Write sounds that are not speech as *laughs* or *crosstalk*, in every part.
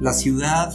la ciudad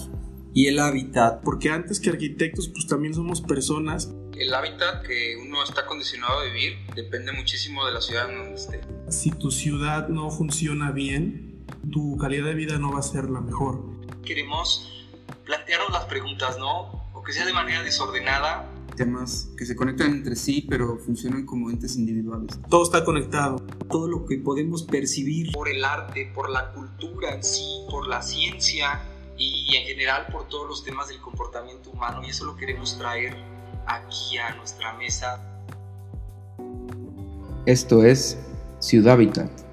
y el hábitat. Porque antes que arquitectos, pues también somos personas. El hábitat que uno está condicionado a vivir depende muchísimo de la ciudad en donde esté. Si tu ciudad no funciona bien, tu calidad de vida no va a ser la mejor. Queremos plantearnos las preguntas, ¿no? O que sea de manera desordenada. Temas que se conectan entre sí, pero funcionan como entes individuales. Todo está conectado. Todo lo que podemos percibir por el arte, por la cultura en sí, por la ciencia y en general por todos los temas del comportamiento humano y eso lo queremos traer aquí a nuestra mesa. Esto es Ciudad Habitat.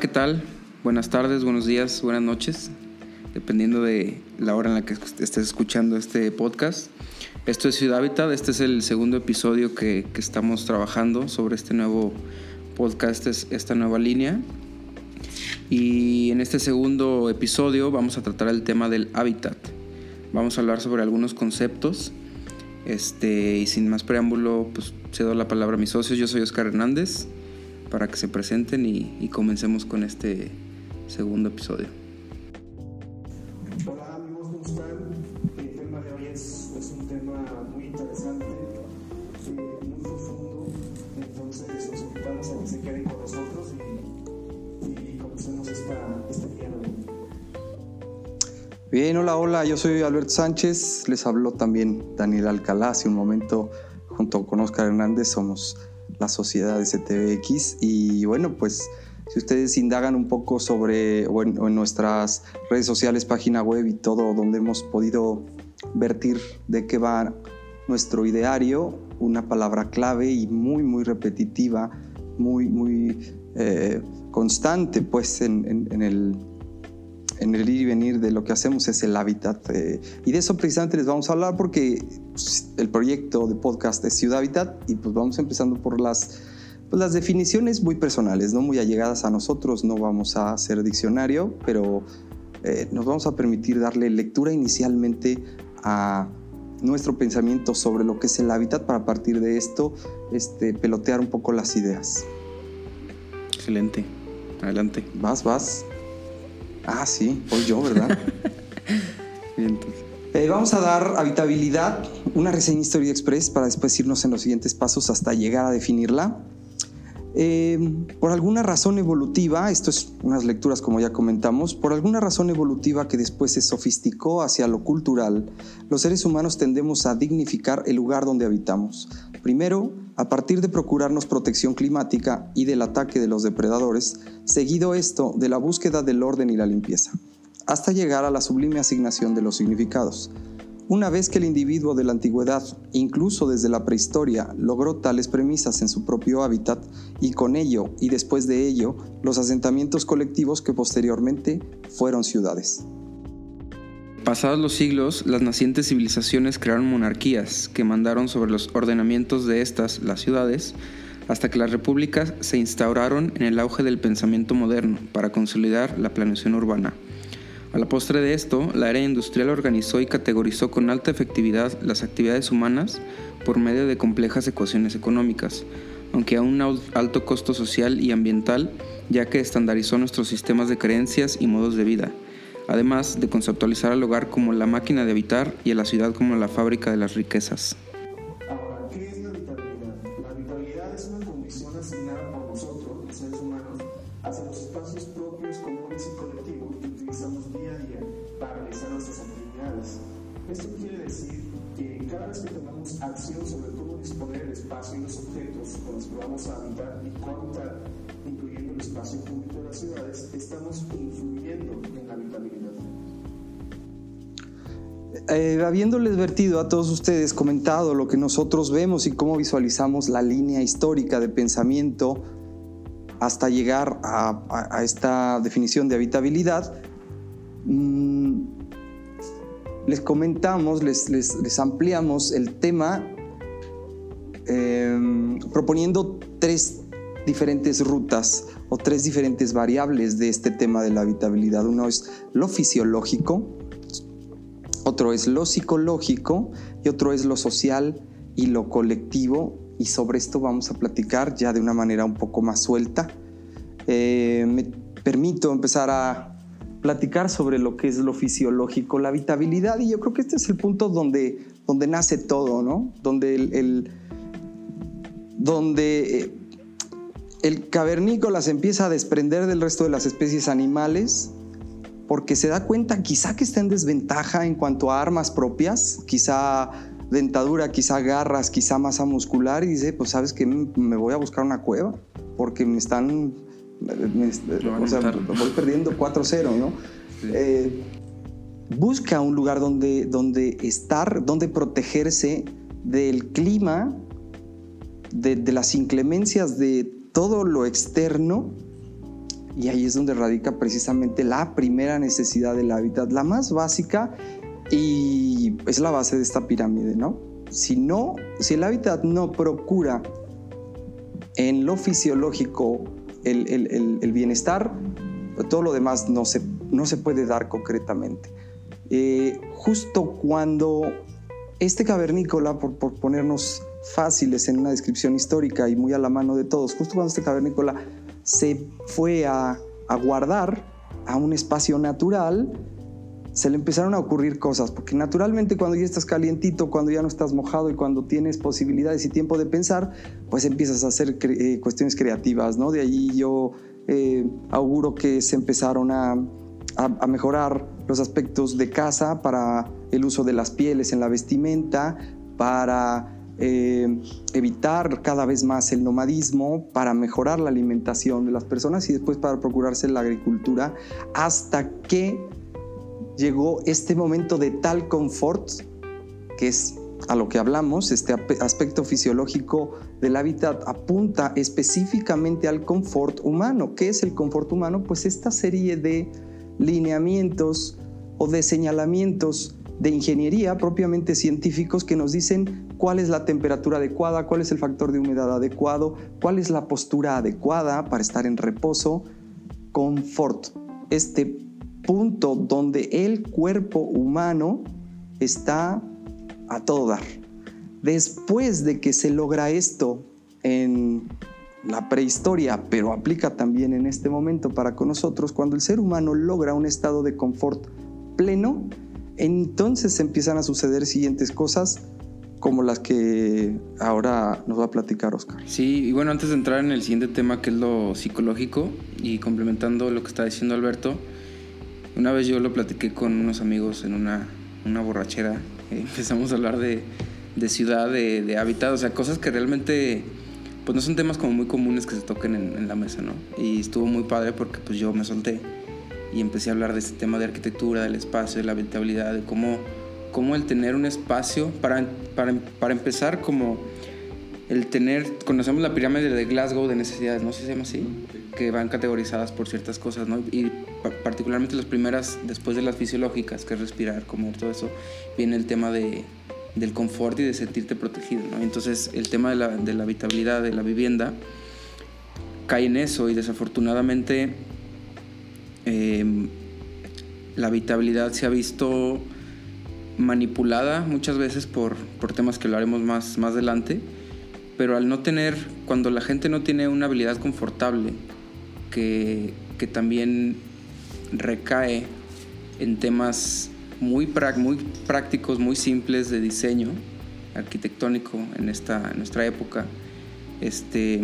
¿Qué tal? Buenas tardes, buenos días, buenas noches, dependiendo de la hora en la que estés escuchando este podcast. Esto es Ciudad Habitat, este es el segundo episodio que, que estamos trabajando sobre este nuevo podcast, esta nueva línea. Y en este segundo episodio vamos a tratar el tema del hábitat. Vamos a hablar sobre algunos conceptos. Este, y sin más preámbulo, pues cedo la palabra a mis socios. Yo soy Oscar Hernández para que se presenten y, y comencemos con este segundo episodio. Hola amigos, ¿cómo están? El tema de hoy es, es un tema muy interesante, eh, muy profundo, entonces los invitamos a que se queden con nosotros y, y comencemos esta, este diálogo. Bien, hola, hola, yo soy Alberto Sánchez, les habló también Daniel Alcalá hace un momento junto con Oscar Hernández, somos la sociedad CTVX y bueno, pues si ustedes indagan un poco sobre o en, nuestras redes sociales, página web y todo donde hemos podido vertir de qué va nuestro ideario, una palabra clave y muy, muy repetitiva, muy, muy eh, constante pues en, el, en el ir y venir de lo que hacemos es el hábitat. Eh, y de eso precisamente les vamos a hablar porque pues, el proyecto de podcast es Ciudad Hábitat y pues vamos empezando por las pues las definiciones muy personales, no muy allegadas a nosotros, no vamos a hacer diccionario, pero eh, nos vamos a permitir darle lectura inicialmente a nuestro pensamiento sobre lo que es el hábitat para a partir de esto este, pelotear un poco las ideas. Excelente, adelante. Vas, vas. Ah, sí, voy yo, ¿verdad? *laughs* Eh, vamos a dar habitabilidad, una reseña Historia Express para después irnos en los siguientes pasos hasta llegar a definirla. Eh, por alguna razón evolutiva, esto es unas lecturas como ya comentamos, por alguna razón evolutiva que después se sofisticó hacia lo cultural, los seres humanos tendemos a dignificar el lugar donde habitamos. Primero, a partir de procurarnos protección climática y del ataque de los depredadores, seguido esto de la búsqueda del orden y la limpieza, hasta llegar a la sublime asignación de los significados. Una vez que el individuo de la antigüedad, incluso desde la prehistoria, logró tales premisas en su propio hábitat y con ello y después de ello los asentamientos colectivos que posteriormente fueron ciudades. Pasados los siglos, las nacientes civilizaciones crearon monarquías que mandaron sobre los ordenamientos de estas, las ciudades, hasta que las repúblicas se instauraron en el auge del pensamiento moderno para consolidar la planeación urbana. A la postre de esto, la era industrial organizó y categorizó con alta efectividad las actividades humanas por medio de complejas ecuaciones económicas, aunque a un alto costo social y ambiental, ya que estandarizó nuestros sistemas de creencias y modos de vida, además de conceptualizar al hogar como la máquina de habitar y a la ciudad como la fábrica de las riquezas. Ahora, ¿qué es la habitabilidad? La habitabilidad es una condición asignada por nosotros, los seres humanos, hacia los espacios propios, comunes y colectivos que utilizamos día a día para realizar nuestras actividades. Esto quiere decir que cada vez que tengamos acción sobre cómo disponer el espacio y los objetos con los que vamos a habitar y cohabitar, incluyendo el espacio público de las ciudades, estamos influyendo en la habitabilidad. Eh, habiéndoles vertido a todos ustedes comentado lo que nosotros vemos y cómo visualizamos la línea histórica de pensamiento hasta llegar a, esta definición de habitabilidad, mmm, les comentamos, les, les, ampliamos el tema eh, proponiendo tres diferentes rutas o tres diferentes variables de este tema de la habitabilidad. Uno es lo fisiológico, otro es lo psicológico y otro es lo social y lo colectivo. Y sobre esto vamos a platicar ya de una manera un poco más suelta. Eh, me permito empezar a platicar sobre lo que es lo fisiológico, la habitabilidad, y yo creo que este es el punto donde, donde nace todo, ¿no? Donde el, donde eh, el cavernícola se empieza a desprender del resto de las especies animales porque se da cuenta quizá que está en desventaja en cuanto a armas propias, quizá dentadura, quizá garras, quizá masa muscular y dice, pues sabes que me voy a buscar una cueva porque me están, o sea, voy perdiendo 4-0, ¿no? Eh, busca un lugar donde, donde estar, donde protegerse del clima, de, de las inclemencias de todo lo externo y ahí es donde radica precisamente la primera necesidad del hábitat, la más básica y es la base de esta pirámide, ¿no? Si no, si el hábitat no procura en lo fisiológico el, bienestar, todo lo demás no se, no se puede dar concretamente. Eh, justo cuando este cavernícola, por, por ponernos fáciles en una descripción histórica y muy a la mano de todos, justo cuando este cavernícola se fue a, guardar a un espacio natural, se le empezaron a ocurrir cosas, porque naturalmente cuando ya estás calientito, cuando ya no estás mojado y cuando tienes posibilidades y tiempo de pensar, pues empiezas a hacer eh, cuestiones creativas, ¿no? De ahí yo eh, auguro que se empezaron a, a, mejorar los aspectos de casa para el uso de las pieles en la vestimenta, para eh, evitar cada vez más el nomadismo, para mejorar la alimentación de las personas y después para procurarse la agricultura, hasta que llegó este momento de tal confort, que es a lo que hablamos, este aspecto fisiológico del hábitat apunta específicamente al confort humano. ¿Qué es el confort humano? Pues esta serie de lineamientos o de señalamientos de ingeniería propiamente científicos que nos dicen cuál es la temperatura adecuada, cuál es el factor de humedad adecuado, cuál es la postura adecuada para estar en reposo. Confort, este punto donde el cuerpo humano está a todo dar. Después de que se logra esto en la prehistoria, pero aplica también en este momento para con nosotros, cuando el ser humano logra un estado de confort pleno, entonces empiezan a suceder siguientes cosas como las que ahora nos va a platicar Oscar. Sí, y bueno, antes de entrar en el siguiente tema que es lo psicológico y complementando lo que está diciendo Alberto, una vez yo lo platiqué con unos amigos en una, una borrachera, *laughs* empezamos a hablar de, de ciudad, de, de, hábitat, o sea, cosas que realmente pues no son temas como muy comunes que se toquen en, en la mesa, ¿no? Y estuvo muy padre porque pues yo me solté y empecé a hablar de este tema de arquitectura, del espacio, de la habitabilidad, de cómo, cómo el tener un espacio, para, para, para empezar, como el tener, conocemos la pirámide de Glasgow de necesidades, ¿no? se llama así? Que van categorizadas por ciertas cosas, ¿no? Y particularmente las primeras, después de las fisiológicas, que es respirar, comer, todo eso, viene el tema de, del confort y de sentirte protegido, ¿no? Entonces, el tema de la, de la habitabilidad, de la vivienda, cae en eso y desafortunadamente Em, la habitabilidad se ha visto manipulada muchas veces por, por temas que lo haremos más, más adelante, pero al no tener, cuando la gente no tiene una habilidad confortable, que, que también recae en temas muy, muy prácticos, muy simples de diseño arquitectónico en, esta, en nuestra época, este,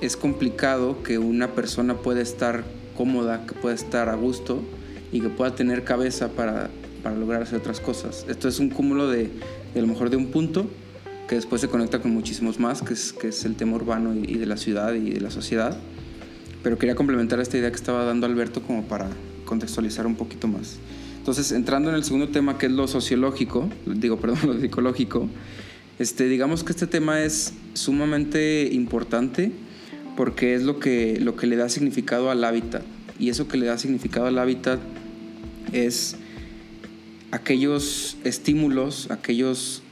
es complicado que una persona pueda estar cómoda, que pueda estar a gusto y que pueda tener cabeza para, para lograr hacer otras cosas. Esto es un cúmulo de, de, a lo mejor de un punto que después se conecta con muchísimos más, que es, que es el tema urbano y, de la ciudad y de la sociedad. Pero quería complementar esta idea que estaba dando Alberto como para contextualizar un poquito más. Entonces, entrando en el segundo tema, que es lo sociológico, digo, *laughs* perdón, lo psicológico, este, digamos que este tema es sumamente importante porque es lo que, lo que le da significado al hábitat. Y eso que le da significado al hábitat es aquellos estímulos, aquellos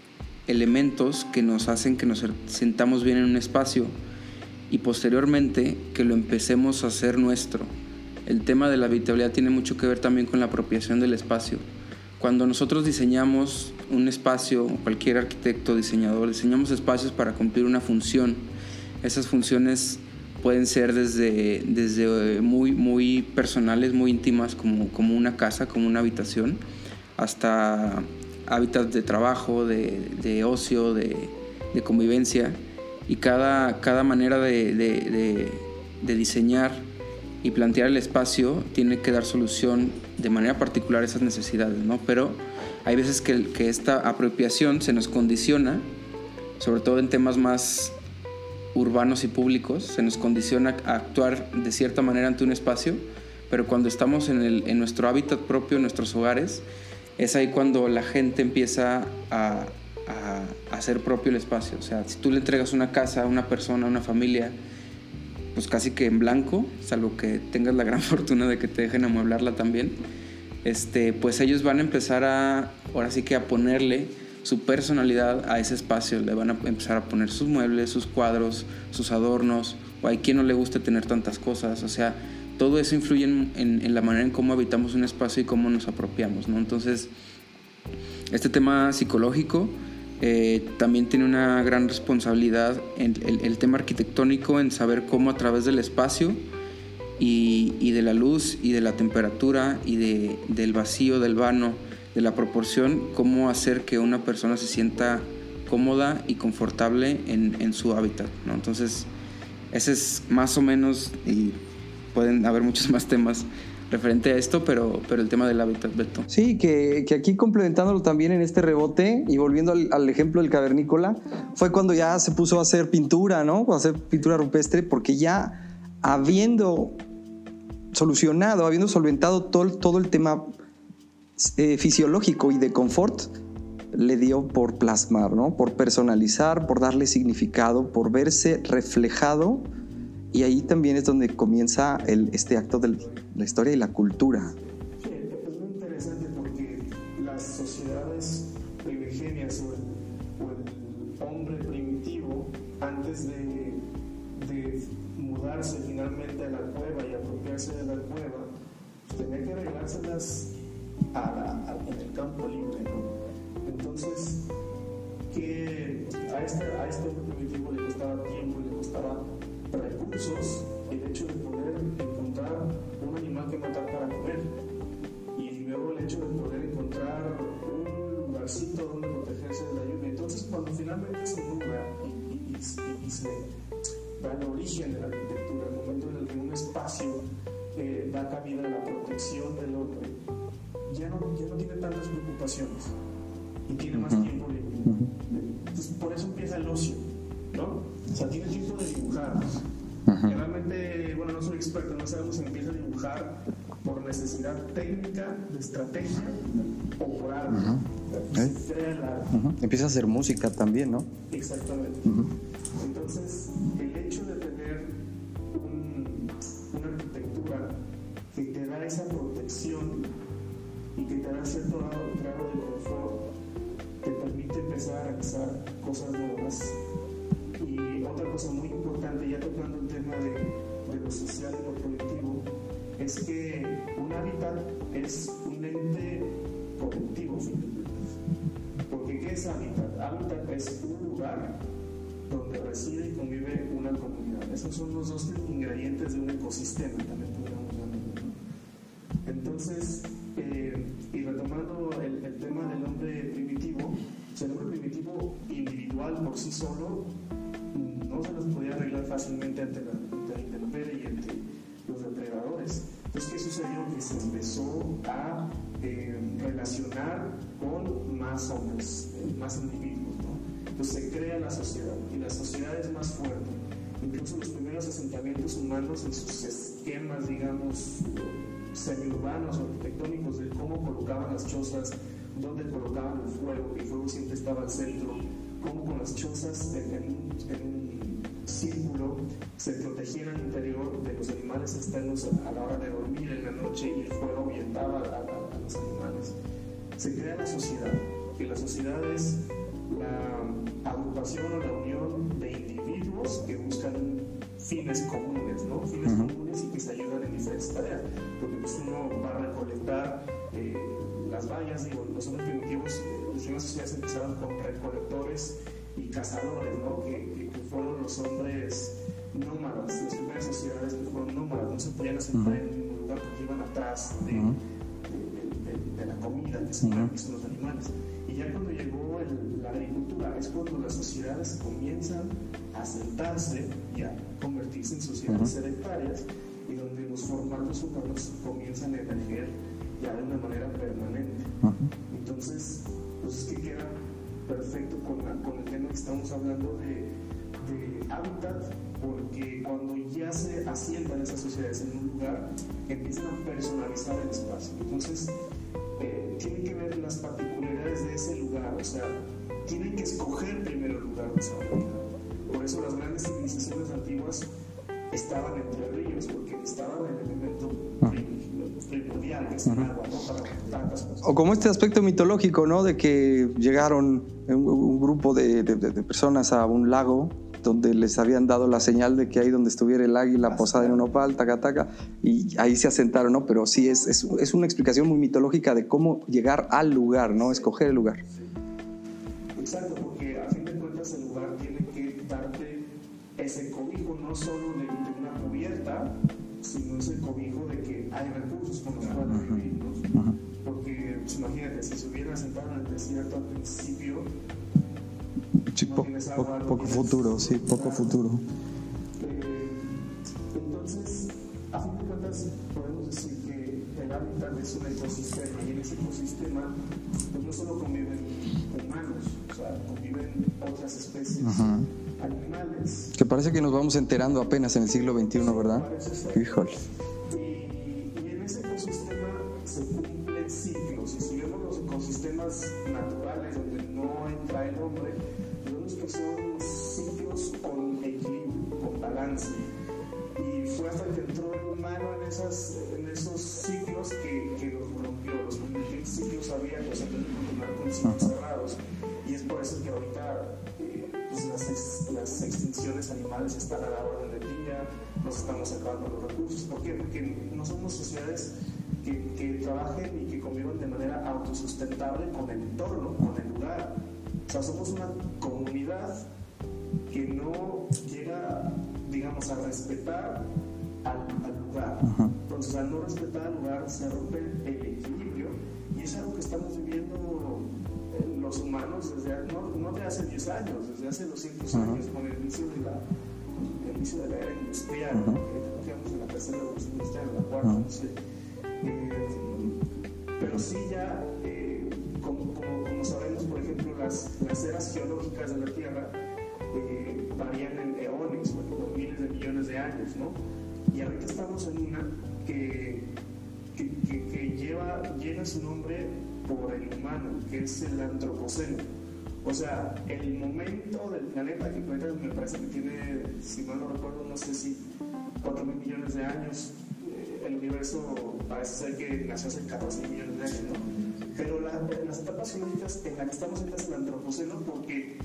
elementos que nos hacen que nos sentamos bien en un espacio y posteriormente que lo empecemos a hacer nuestro. El tema de la habitabilidad tiene mucho que ver también con la apropiación del espacio. Cuando nosotros diseñamos un espacio, cualquier arquitecto, diseñador, diseñamos espacios para cumplir una función. Esas funciones pueden ser desde, desde muy, muy personales, muy íntimas, como, como una casa, como una habitación, hasta hábitats de trabajo, de, de ocio, de, de, convivencia. Y cada, cada manera de, de, diseñar y plantear el espacio tiene que dar solución de manera particular a esas necesidades, ¿no? Pero hay veces que, que esta apropiación se nos condiciona, sobre todo en temas más urbanos y públicos, se nos condiciona a actuar de cierta manera ante un espacio, pero cuando estamos en, el, en nuestro hábitat propio, en nuestros hogares, es ahí cuando la gente empieza a, a, hacer propio el espacio. O sea, si tú le entregas una casa a una persona, a una familia, pues casi que en blanco, salvo que tengas la gran *laughs* fortuna de que te dejen amueblarla también, este, pues ellos van a empezar a, ahora sí que a ponerle su personalidad a ese espacio. Le van a empezar a poner sus muebles, sus cuadros, sus adornos, o hay quien no le guste tener tantas cosas. O sea, todo eso influye en, en, la manera en cómo habitamos un espacio y cómo nos apropiamos. ¿no? Entonces, este tema psicológico eh, también tiene una gran responsabilidad en el, tema arquitectónico, en saber cómo a través del espacio y, y de la luz y de la temperatura y de, del vacío, del vano, de la proporción, cómo hacer que una persona se sienta cómoda y confortable en, en su hábitat. ¿no? Entonces, ese es más o menos, pueden haber muchos más temas referente a esto, pero, pero el tema del hábitat, Beto. Sí, que, que aquí complementándolo también en este rebote y volviendo al, al, ejemplo del cavernícola, fue cuando ya se puso a hacer pintura, ¿no? A hacer pintura rupestre, porque ya habiendo solucionado, habiendo solventado todo, todo el tema eh, fisiológico y de confort le dio por plasmar, ¿no? por personalizar, por darle significado, por verse reflejado. Y ahí también es donde comienza el, este acto de la historia y la cultura. Sí, es muy interesante porque las sociedades primigenias o o el hombre primitivo, antes de, de, mudarse finalmente a la cueva y apropiarse de la cueva, tenía que arreglárselas a la, a, en el campo libre. ¿no? Entonces, que a este, a este primitivo le costaba tiempo, le costaba recursos el hecho de poder encontrar un animal que matar para comer y luego el hecho de poder encontrar un lugarcito donde protegerse de la lluvia. Entonces, cuando finalmente se muda y, y, y, y se da el origen de la arquitectura, el momento en el que un espacio eh, da cabida a la protección del hombre, ya no, ya no tiene tantas preocupaciones y tiene más tiempo libre. Entonces, por eso empieza el ocio, ¿no? O sea, tiene tiempo de dibujar. Uh -huh. Realmente, bueno, no soy experto, no sabemos si empieza a dibujar por necesidad técnica, de estrategia o por arte. ¿Eh? Empieza a hacer música también, ¿no? Exactamente. Entonces, el hecho de tener un, una arquitectura que te da esa protección y que te da cierto grado, grado de confort, te permite empezar a realizar cosas nuevas. Y otra cosa muy importante, ya tocando el tema de, lo social y lo colectivo, es que un hábitat es un ente colectivo, porque ¿qué es hábitat? Hábitat es un lugar donde reside y convive una comunidad. Esos son los dos ingredientes de un ecosistema, también podríamos llamarlo. Entonces, eh, y retomando el, el, tema del hombre primitivo, o sea, el hombre primitivo individual por sí solo se empezó a eh, relacionar con más hombres, eh, más individuos. ¿no? Entonces se crea la sociedad y la sociedad es más fuerte. Incluso los primeros asentamientos humanos en sus esquemas, digamos, semiurbanos o arquitectónicos de cómo colocaban las chozas, dónde colocaban el fuego, que el fuego siempre estaba al centro, cómo con las chozas en, en, en círculo se protegían al interior de los animales externos a, la hora de dormir en la noche y el fuego ahuyentaba a, a, a los animales. Se crea la sociedad, que la sociedad es la agrupación o la unión de individuos que buscan fines comunes, ¿no? Fines comunes y que se ayudan en diferentes tareas. Porque pues uno va a recolectar eh, las vallas, digo, los primitivos, eh, las primeras sociedades empezaron con recolectores y cazadores, ¿no? Que, que, fueron los hombres nómadas, las primeras sociedades que fueron nómadas, no se podían asentar en ningún lugar porque iban atrás de, de, de, de la comida que se uh los animales. Y ya cuando llegó el, la agricultura es cuando las sociedades comienzan a sentarse y a convertirse en sociedades sedentarias y donde los formatos humanos comienzan a emerger ya de una manera permanente. Entonces, pues es que queda perfecto con, la, con el tema que estamos hablando de, de, hábitat, porque cuando ya se asientan esas sociedades en un lugar, empiezan a personalizar el espacio. Entonces, eh, tienen que ver las particularidades de ese lugar, o sea, tienen que escoger primero el lugar de esa Por eso las grandes civilizaciones antiguas estaban entre ríos, porque estaban en el elemento O como este aspecto mitológico, ¿no? De que llegaron un, un grupo de, de, de, personas a un lago donde les habían dado la señal de que ahí donde estuviera el águila posada en un opal, taca, taca, y ahí se asentaron, ¿no? Pero sí, es, es, es una explicación muy mitológica de cómo llegar al lugar, ¿no? Escoger el lugar. Exacto, porque a fin de cuentas el lugar tiene que darte ese cobijo, no solo de, de una cubierta, sino ese cobijo hay recursos con los cuales vivir, ¿no? Porque, pues, imagínate, si se hubiera sentado en el desierto al principio, Sí, po, po, poco futuro, sí, poco futuro. Eh, entonces, a fin de cuentas, podemos decir que el hábitat es un ecosistema y en ese ecosistema pues no solo conviven humanos, o sea, conviven otras especies Ajá. animales. Que parece que nos vamos enterando apenas en el siglo XXI, ¿verdad? Híjole. Esas, en esos ciclos que, los rompió, los sitios abiertos en vez de continuar con sitios cerrados. Y es por eso que ahorita eh, pues las, ex, las extinciones animales están a la orden del día, nos estamos acabando los recursos. ¿Por qué? Porque no somos sociedades que, que trabajen y que convivan de manera autosustentable con el entorno, con el lugar. O sea, somos una comunidad que no llega, digamos, a respetar al, lugar. Entonces, al no respetar al lugar, se rompe el equilibrio y es algo que estamos viviendo eh, los humanos desde, no, no de hace 10 años, desde hace 200 Ajá. años, con el inicio de la, el inicio de la era industrial, Ajá. que digamos en la tercera revolución industrial, en la cuarta, Ajá. no sé. Eh, pero sí ya, eh, como, como, como sabemos, por ejemplo, las, las eras geológicas de la Tierra eh, varían en eones, bueno, por miles de millones de años, ¿no? Y ahorita estamos en una que, que, lleva, lleva su nombre por el humano, que es el antropoceno. O sea, el momento del planeta, que el planeta me parece que tiene, si mal no recuerdo, no sé si 4 mil millones de años, eh, el universo parece ser que nació hace 14 mil millones de años, ¿no? Pero la, las etapas geológicas en las que estamos ahorita es el antropoceno porque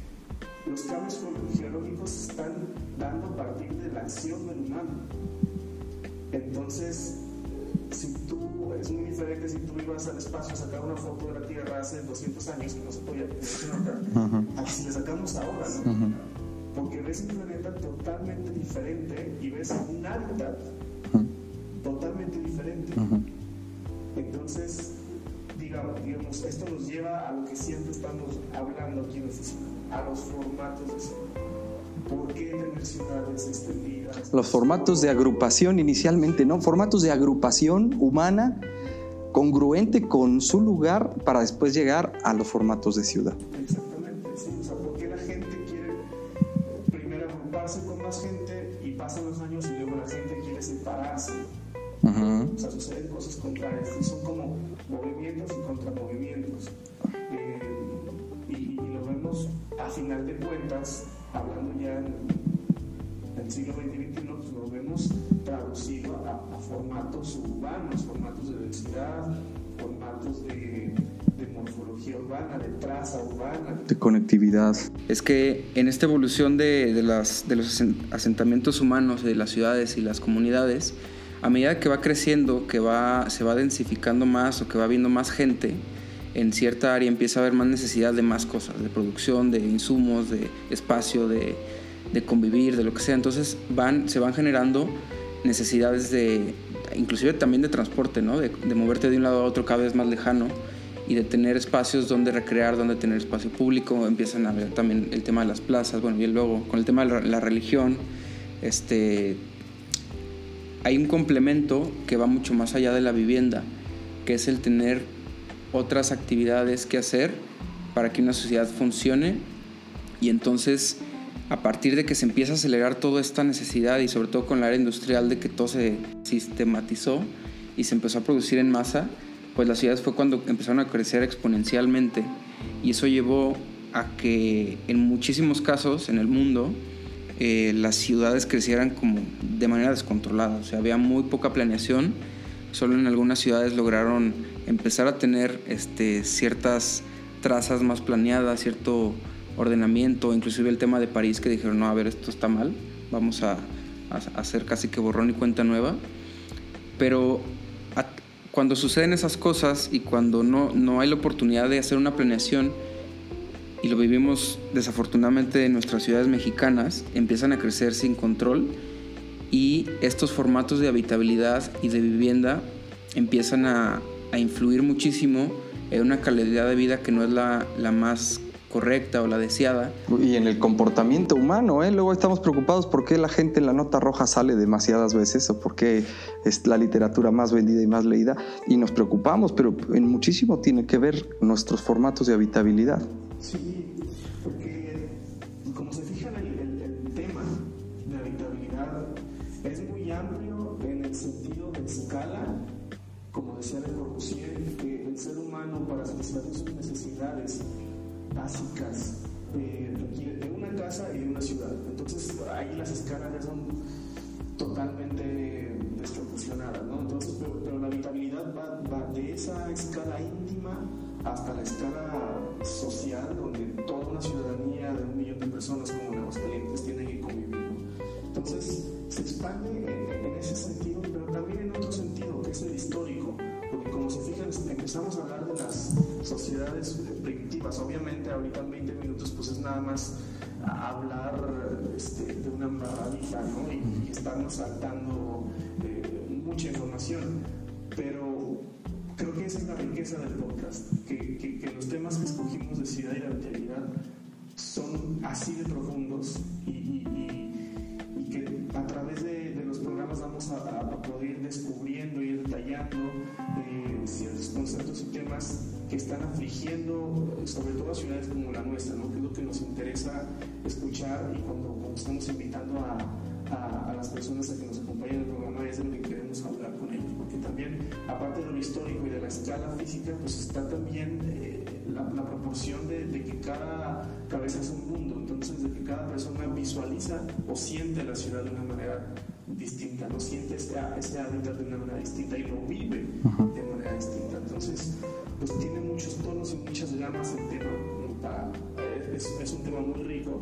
los cambios geológicos se están dando a partir de la acción del humano. Entonces, si tú, es muy diferente si tú ibas al espacio a sacar una foto de la Tierra hace 200 años, que no se podía, se nota, Ajá. a si le sacamos ahora, ¿no? Ajá. Porque ves un planeta totalmente diferente y ves un hábitat Ajá. totalmente diferente. Entonces, digamos, digamos, esto nos lleva a lo que siempre estamos hablando aquí en esta ciudad, a los formatos de Los formatos de agrupación inicialmente, ¿no? Formatos de agrupación humana congruente con su lugar para después llegar a los formatos de ciudad. Exactamente, sí. O sea, ¿por qué la gente quiere eh, primero agruparse con más gente y pasan los años y luego la gente quiere separarse? Ajá. O sea, suceden cosas contrarias. Son como movimientos y contramovimientos. Eh, y, y lo vemos a final de cuentas, hablando ya en el siglo XX y XXI, pues lo vemos traducido a, a formatos urbanos, formatos de densidad, formatos de, de morfología urbana, de traza urbana. De conectividad. Es que en esta evolución de, de, las, de los asentamientos humanos, de las ciudades y las comunidades, a medida que va creciendo, que va, se va densificando más o que va viendo más gente, en cierta área empieza a haber más necesidad de más cosas, de producción, de insumos, de espacio, de, convivir, de lo que sea. Entonces van, se van generando necesidades de, inclusive también de transporte, ¿no? de, moverte de un lado a otro cada vez más lejano y de tener espacios donde recrear, donde tener espacio público. Empiezan a ver también el tema de las plazas, bueno, y luego con el tema de la, la religión, este, hay un complemento que va mucho más allá de la vivienda, que es el tener otras actividades que hacer para que una sociedad funcione. Y entonces a partir de que se empieza a acelerar toda esta necesidad y sobre todo con la área industrial de que todo se sistematizó y se empezó a producir en masa, pues las ciudades fue cuando empezaron a crecer exponencialmente. Y eso llevó a que en muchísimos casos en el mundo eh, las ciudades crecieran como de manera descontrolada, o sea, había muy poca planeación, solo en algunas ciudades lograron empezar a tener este, ciertas trazas más planeadas, cierto ordenamiento, inclusive el tema de París que dijeron, no, a ver, esto está mal, vamos a, a hacer casi que borrón y cuenta nueva. Pero a, cuando suceden esas cosas y cuando no, no hay la oportunidad de hacer una planeación, y lo vivimos desafortunadamente en nuestras ciudades mexicanas, empiezan a crecer sin control y estos formatos de habitabilidad y de vivienda empiezan a, a influir muchísimo en una calidad de vida que no es la, la más correcta o la deseada. Y en el comportamiento humano, ¿eh? luego estamos preocupados por qué la gente en la nota roja sale demasiadas veces o por qué es la literatura más vendida y más leída y nos preocupamos, pero en muchísimo tiene que ver nuestros formatos de habitabilidad. Sí, satisfacer sus necesidades básicas requiere de una casa y de una ciudad. Entonces ahí las escalas son totalmente desproporcionadas, ¿no? Entonces, pero, la habitabilidad va, de esa escala íntima hasta la escala social, donde toda una ciudadanía de un millón de personas como en Aguascalientes tiene que convivir. Entonces se expande en ese sentido, pero también en otro sentido, que es el histórico se fijan, empezamos a hablar de las sociedades primitivas. Obviamente, ahorita en 20 minutos, pues es nada más hablar este, de una maravilla, ¿no? Y, y estarnos saltando eh, mucha información. Pero creo que esa es la riqueza del podcast, que, los temas que escogimos de ciudad y de realidad son así de profundos y, que a través de, los programas vamos a, a poder ir descubriendo y detallando eh, ciertos conceptos y temas que están afligiendo sobre todo a ciudades como la nuestra, ¿no? que es lo que nos interesa escuchar y cuando, cuando estamos invitando a, a, a, las personas a que nos acompañen en el programa es de lo que queremos hablar con ellos, porque también aparte de lo histórico y de la escala física, pues está también eh, la, la, proporción de, de que cada cabeza es un mundo, entonces de que cada persona visualiza o siente la ciudad de una manera distinta, no siente ese, ese hábitat de una manera distinta y lo vive de manera distinta. Entonces, pues tiene muchos tonos y muchas gamas el tema. Para, es, es, un tema muy rico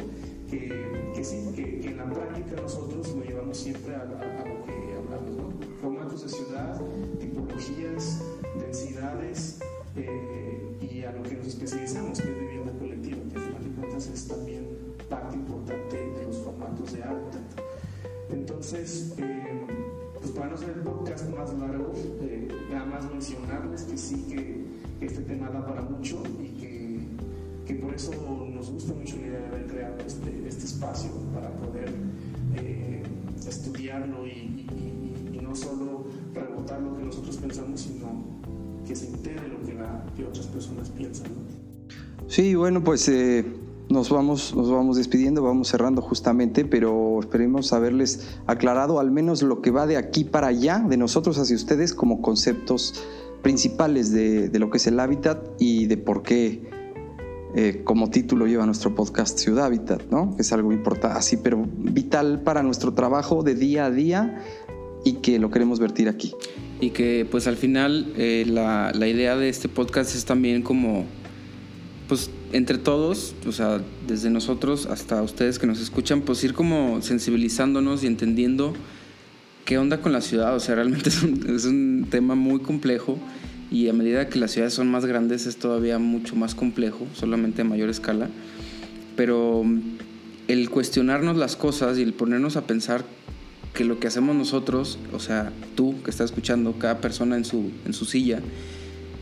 que, que sí, que, que, en la práctica nosotros lo llevamos siempre a, a, a lo que hablamos, ¿no? Formatos de ciudad, tipologías, densidades eh, y a lo que nos especializamos, que es vivienda colectiva, que al final de cuentas es también parte importante de los formatos de hábitat. Entonces, eh, pues para no ser el podcast más largo, eh, nada más mencionarles que sí que, este tema da para mucho y que, que, por eso nos gusta mucho la idea de haber creado este, este espacio para poder eh, estudiarlo y, no solo rebotar lo que nosotros pensamos, sino que se entere lo que, la, que otras personas piensan. ¿no? Sí, bueno, pues eh, nos vamos, nos vamos despidiendo, vamos cerrando justamente, pero esperemos haberles aclarado al menos lo que va de aquí para allá, de nosotros hacia ustedes, como conceptos principales de, de lo que es el hábitat y de por qué, eh, como título lleva nuestro podcast Ciudad Hábitat, ¿no? Es algo importante, así, pero vital para nuestro trabajo de día a día y que lo queremos vertir aquí. y que pues al final eh, la, la idea de este podcast es también como pues entre todos, o sea, desde nosotros hasta ustedes que nos escuchan, pues ir como sensibilizándonos y entendiendo qué onda con la ciudad. O sea, realmente es un, tema muy complejo y a medida que las ciudades son más grandes es todavía mucho más complejo, solamente a mayor escala. Pero el cuestionarnos las cosas y el ponernos a pensar que lo que hacemos nosotros, o sea, tú que estás escuchando, cada persona en su, en su silla,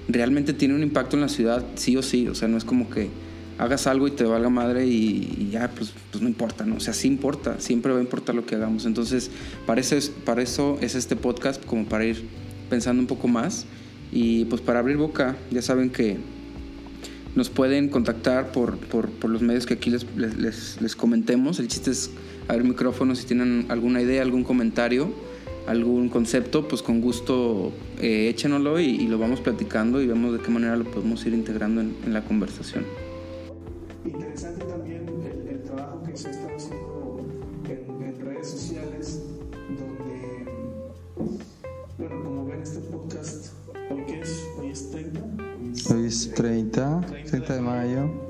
realmente tiene un impacto en la ciudad, sí o sí. O sea, no es como que hagas algo y te valga madre y, ya, pues, pues, no importa, ¿no? O sea, sí importa, siempre va a importar lo que hagamos. Entonces, para eso, es, este podcast, como para ir pensando un poco más y pues para abrir boca, ya saben que nos pueden contactar por, los medios que aquí les, les, comentemos. El chiste es abrir micrófonos si tienen alguna idea, algún comentario, algún concepto, pues con gusto eh, échenoslo y, y, lo vamos platicando y vemos de qué manera lo podemos ir integrando en, en la conversación. Interesante también el, el, trabajo que se está haciendo en, en redes sociales, donde, bueno, como ven este podcast, ¿hoy qué es? ¿Hoy es 30? Hoy es 30, 30, 30 de mayo.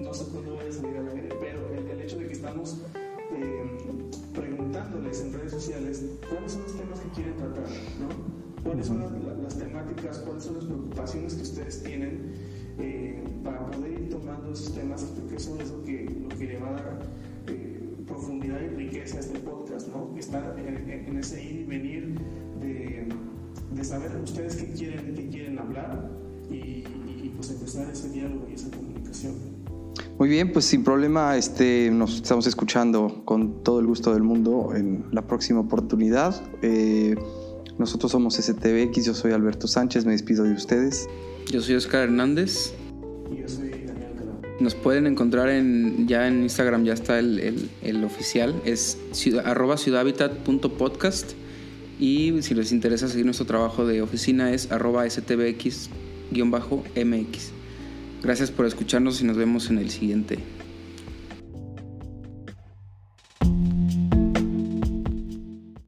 Cuáles son los temas que quieren tratar, ¿no? ¿Cuáles son las, temáticas, cuáles son las preocupaciones que ustedes tienen eh, para poder ir tomando esos temas? Creo que eso es lo que, lo que le va a dar eh, profundidad y riqueza a este podcast, ¿no? Estar en, en ese ir y venir de, de saber ustedes qué quieren, qué quieren hablar y, y, pues empezar ese diálogo y esa comunicación. Muy bien, pues sin problema, este, nos estamos escuchando con todo el gusto del mundo en la próxima oportunidad. Eh, nosotros somos STBX, yo soy Alberto Sánchez, me despido de ustedes. Yo soy Oscar Hernández. Y yo soy Daniel Calao. Nos pueden encontrar en, ya en Instagram, ya está el, el, el oficial, es ciudad, arroba ciudadhabitat.podcast. Y si les interesa seguir nuestro trabajo de oficina es arroba stbx-mx. Gracias por escucharnos y nos vemos en el siguiente